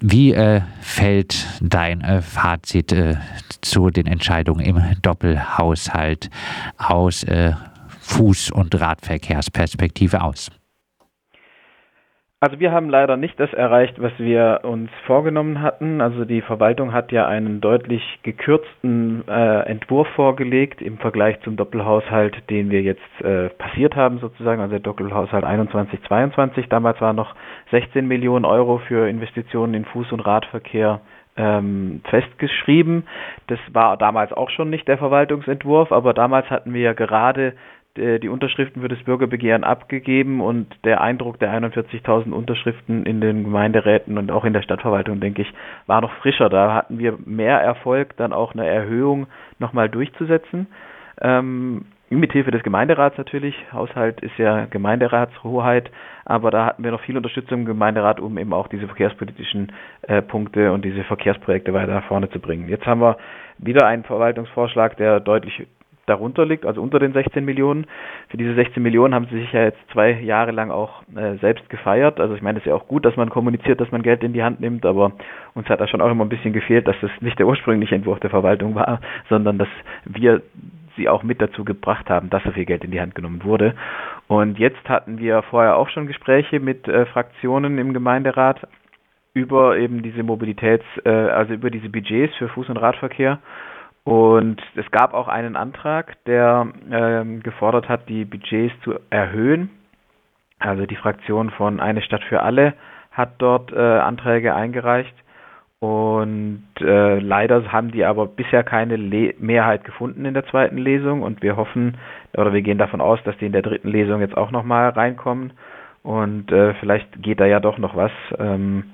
Wie äh, fällt dein äh, Fazit äh, zu den Entscheidungen im Doppelhaushalt aus äh, Fuß- und Radverkehrsperspektive aus? Also wir haben leider nicht das erreicht, was wir uns vorgenommen hatten. Also die Verwaltung hat ja einen deutlich gekürzten äh, Entwurf vorgelegt im Vergleich zum Doppelhaushalt, den wir jetzt äh, passiert haben sozusagen, also der Doppelhaushalt 21-22. Damals waren noch 16 Millionen Euro für Investitionen in Fuß- und Radverkehr ähm, festgeschrieben. Das war damals auch schon nicht der Verwaltungsentwurf, aber damals hatten wir ja gerade die Unterschriften für das Bürgerbegehren abgegeben und der Eindruck der 41.000 Unterschriften in den Gemeinderäten und auch in der Stadtverwaltung, denke ich, war noch frischer. Da hatten wir mehr Erfolg, dann auch eine Erhöhung nochmal durchzusetzen. Ähm, mit Hilfe des Gemeinderats natürlich. Haushalt ist ja Gemeinderatshoheit, aber da hatten wir noch viel Unterstützung im Gemeinderat, um eben auch diese verkehrspolitischen äh, Punkte und diese Verkehrsprojekte weiter nach vorne zu bringen. Jetzt haben wir wieder einen Verwaltungsvorschlag, der deutlich darunter liegt, also unter den 16 Millionen. Für diese 16 Millionen haben sie sich ja jetzt zwei Jahre lang auch äh, selbst gefeiert. Also ich meine, es ist ja auch gut, dass man kommuniziert, dass man Geld in die Hand nimmt, aber uns hat da schon auch immer ein bisschen gefehlt, dass das nicht der ursprüngliche Entwurf der Verwaltung war, sondern dass wir sie auch mit dazu gebracht haben, dass so viel Geld in die Hand genommen wurde. Und jetzt hatten wir vorher auch schon Gespräche mit äh, Fraktionen im Gemeinderat über eben diese Mobilitäts, äh, also über diese Budgets für Fuß- und Radverkehr. Und es gab auch einen Antrag, der ähm, gefordert hat, die Budgets zu erhöhen. Also die Fraktion von Eine Stadt für alle hat dort äh, Anträge eingereicht. Und äh, leider haben die aber bisher keine Le Mehrheit gefunden in der zweiten Lesung. Und wir hoffen oder wir gehen davon aus, dass die in der dritten Lesung jetzt auch nochmal reinkommen. Und äh, vielleicht geht da ja doch noch was. Ähm,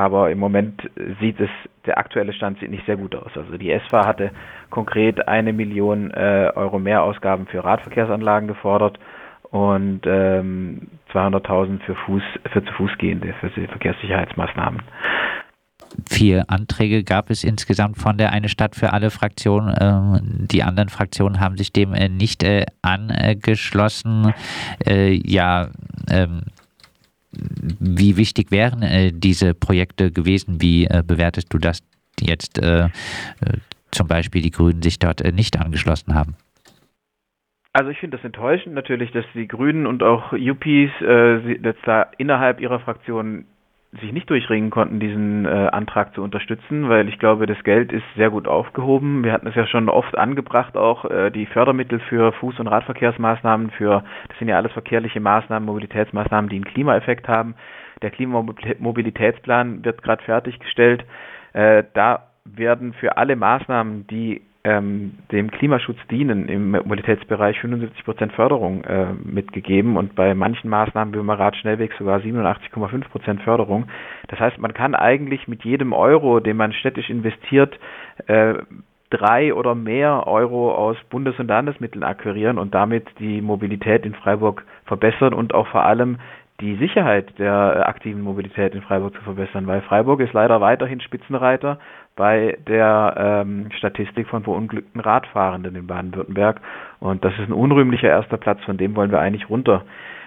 aber im Moment sieht es, der aktuelle Stand sieht nicht sehr gut aus. Also die SFA hatte konkret eine Million äh, Euro Mehrausgaben für Radverkehrsanlagen gefordert und ähm, 200.000 für Fuß, für zu Fuß gehende, für Verkehrssicherheitsmaßnahmen. Vier Anträge gab es insgesamt von der Eine Stadt für alle Fraktionen. Ähm, die anderen Fraktionen haben sich dem äh, nicht äh, angeschlossen. Äh, ja, ähm, wie wichtig wären äh, diese Projekte gewesen? Wie äh, bewertest du das jetzt äh, äh zum Beispiel die Grünen sich dort äh, nicht angeschlossen haben? Also ich finde das enttäuschend natürlich, dass die Grünen und auch UPs äh, jetzt da innerhalb ihrer Fraktion sich nicht durchringen konnten, diesen äh, Antrag zu unterstützen, weil ich glaube, das Geld ist sehr gut aufgehoben. Wir hatten es ja schon oft angebracht, auch äh, die Fördermittel für Fuß- und Radverkehrsmaßnahmen, für das sind ja alles verkehrliche Maßnahmen, Mobilitätsmaßnahmen, die einen Klimaeffekt haben. Der Klimamobilitätsplan wird gerade fertiggestellt. Äh, da werden für alle Maßnahmen, die ähm, dem Klimaschutz dienen im Mobilitätsbereich 75 Prozent Förderung äh, mitgegeben und bei manchen Maßnahmen wie beim Radschnellweg sogar 87,5 Prozent Förderung. Das heißt, man kann eigentlich mit jedem Euro, den man städtisch investiert, äh, drei oder mehr Euro aus Bundes- und Landesmitteln akquirieren und damit die Mobilität in Freiburg verbessern und auch vor allem die Sicherheit der aktiven Mobilität in Freiburg zu verbessern, weil Freiburg ist leider weiterhin Spitzenreiter bei der ähm, Statistik von verunglückten Radfahrenden in Baden-Württemberg. Und das ist ein unrühmlicher erster Platz, von dem wollen wir eigentlich runter.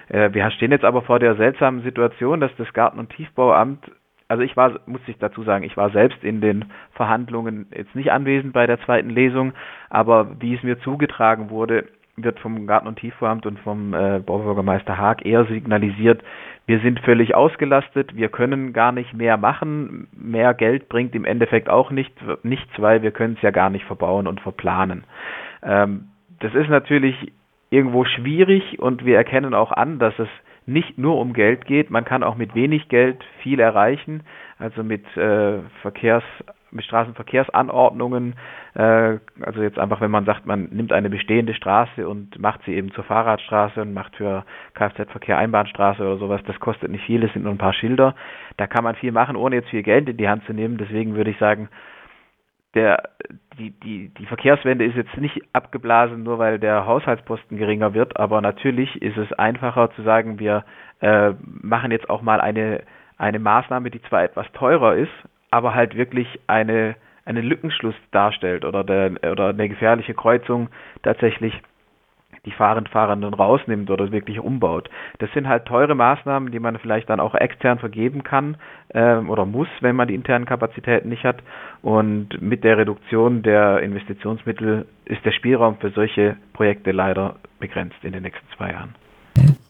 Äh, wir stehen jetzt aber vor der seltsamen Situation, dass das Garten- und Tiefbauamt also ich war, muss ich dazu sagen, ich war selbst in den Verhandlungen jetzt nicht anwesend bei der zweiten Lesung, aber wie es mir zugetragen wurde, wird vom Garten- und Tiefbauamt und vom äh, Baubürgermeister Haag eher signalisiert, wir sind völlig ausgelastet, wir können gar nicht mehr machen, mehr Geld bringt im Endeffekt auch nicht, nichts, weil wir können es ja gar nicht verbauen und verplanen. Ähm, das ist natürlich irgendwo schwierig und wir erkennen auch an, dass es nicht nur um Geld geht, man kann auch mit wenig Geld viel erreichen, also mit äh, Verkehrs Straßenverkehrsanordnungen, äh, also jetzt einfach, wenn man sagt, man nimmt eine bestehende Straße und macht sie eben zur Fahrradstraße und macht für Kfz-Verkehr Einbahnstraße oder sowas, das kostet nicht viel, es sind nur ein paar Schilder. Da kann man viel machen, ohne jetzt viel Geld in die Hand zu nehmen. Deswegen würde ich sagen, der, die, die, die Verkehrswende ist jetzt nicht abgeblasen, nur weil der Haushaltsposten geringer wird, aber natürlich ist es einfacher zu sagen, wir äh, machen jetzt auch mal eine, eine Maßnahme, die zwar etwas teurer ist, aber halt wirklich eine, einen Lückenschluss darstellt oder, der, oder eine gefährliche Kreuzung tatsächlich die Fahrradfahrenden rausnimmt oder wirklich umbaut. Das sind halt teure Maßnahmen, die man vielleicht dann auch extern vergeben kann äh, oder muss, wenn man die internen Kapazitäten nicht hat. Und mit der Reduktion der Investitionsmittel ist der Spielraum für solche Projekte leider begrenzt in den nächsten zwei Jahren.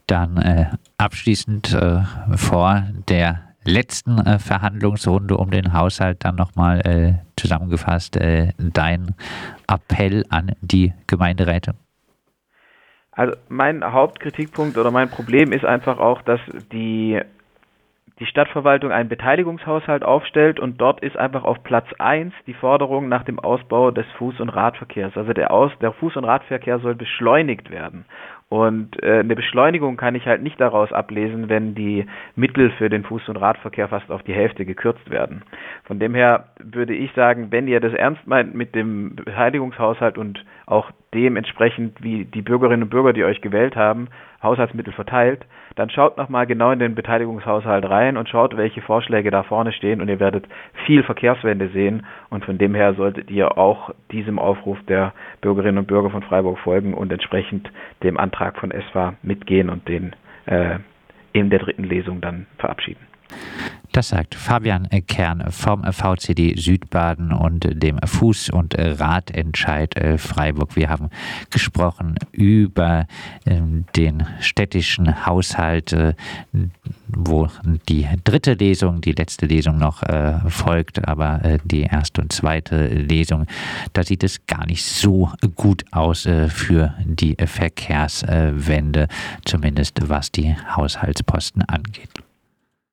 Dann äh, abschließend äh, vor der letzten äh, Verhandlungsrunde um den Haushalt dann nochmal äh, zusammengefasst äh, dein Appell an die Gemeinderäte? Also mein Hauptkritikpunkt oder mein Problem ist einfach auch, dass die die Stadtverwaltung einen Beteiligungshaushalt aufstellt und dort ist einfach auf Platz 1 die Forderung nach dem Ausbau des Fuß- und Radverkehrs. Also der, Aus, der Fuß- und Radverkehr soll beschleunigt werden. Und äh, eine Beschleunigung kann ich halt nicht daraus ablesen, wenn die Mittel für den Fuß- und Radverkehr fast auf die Hälfte gekürzt werden. Von dem her würde ich sagen, wenn ihr das ernst meint mit dem Beteiligungshaushalt und auch dementsprechend, wie die Bürgerinnen und Bürger, die euch gewählt haben, Haushaltsmittel verteilt, dann schaut nochmal genau in den Beteiligungshaushalt rein und schaut, welche Vorschläge da vorne stehen und ihr werdet viel Verkehrswende sehen und von dem her solltet ihr auch diesem Aufruf der Bürgerinnen und Bürger von Freiburg folgen und entsprechend dem Antrag von ESFA mitgehen und den äh, in der dritten Lesung dann verabschieden. Das sagt Fabian Kern vom VCD Südbaden und dem Fuß- und Radentscheid äh, Freiburg. Wir haben gesprochen über ähm, den städtischen Haushalt, äh, wo die dritte Lesung, die letzte Lesung noch äh, folgt, aber die erste und zweite Lesung, da sieht es gar nicht so gut aus für die Verkehrswende, zumindest was die Haushaltsposten angeht.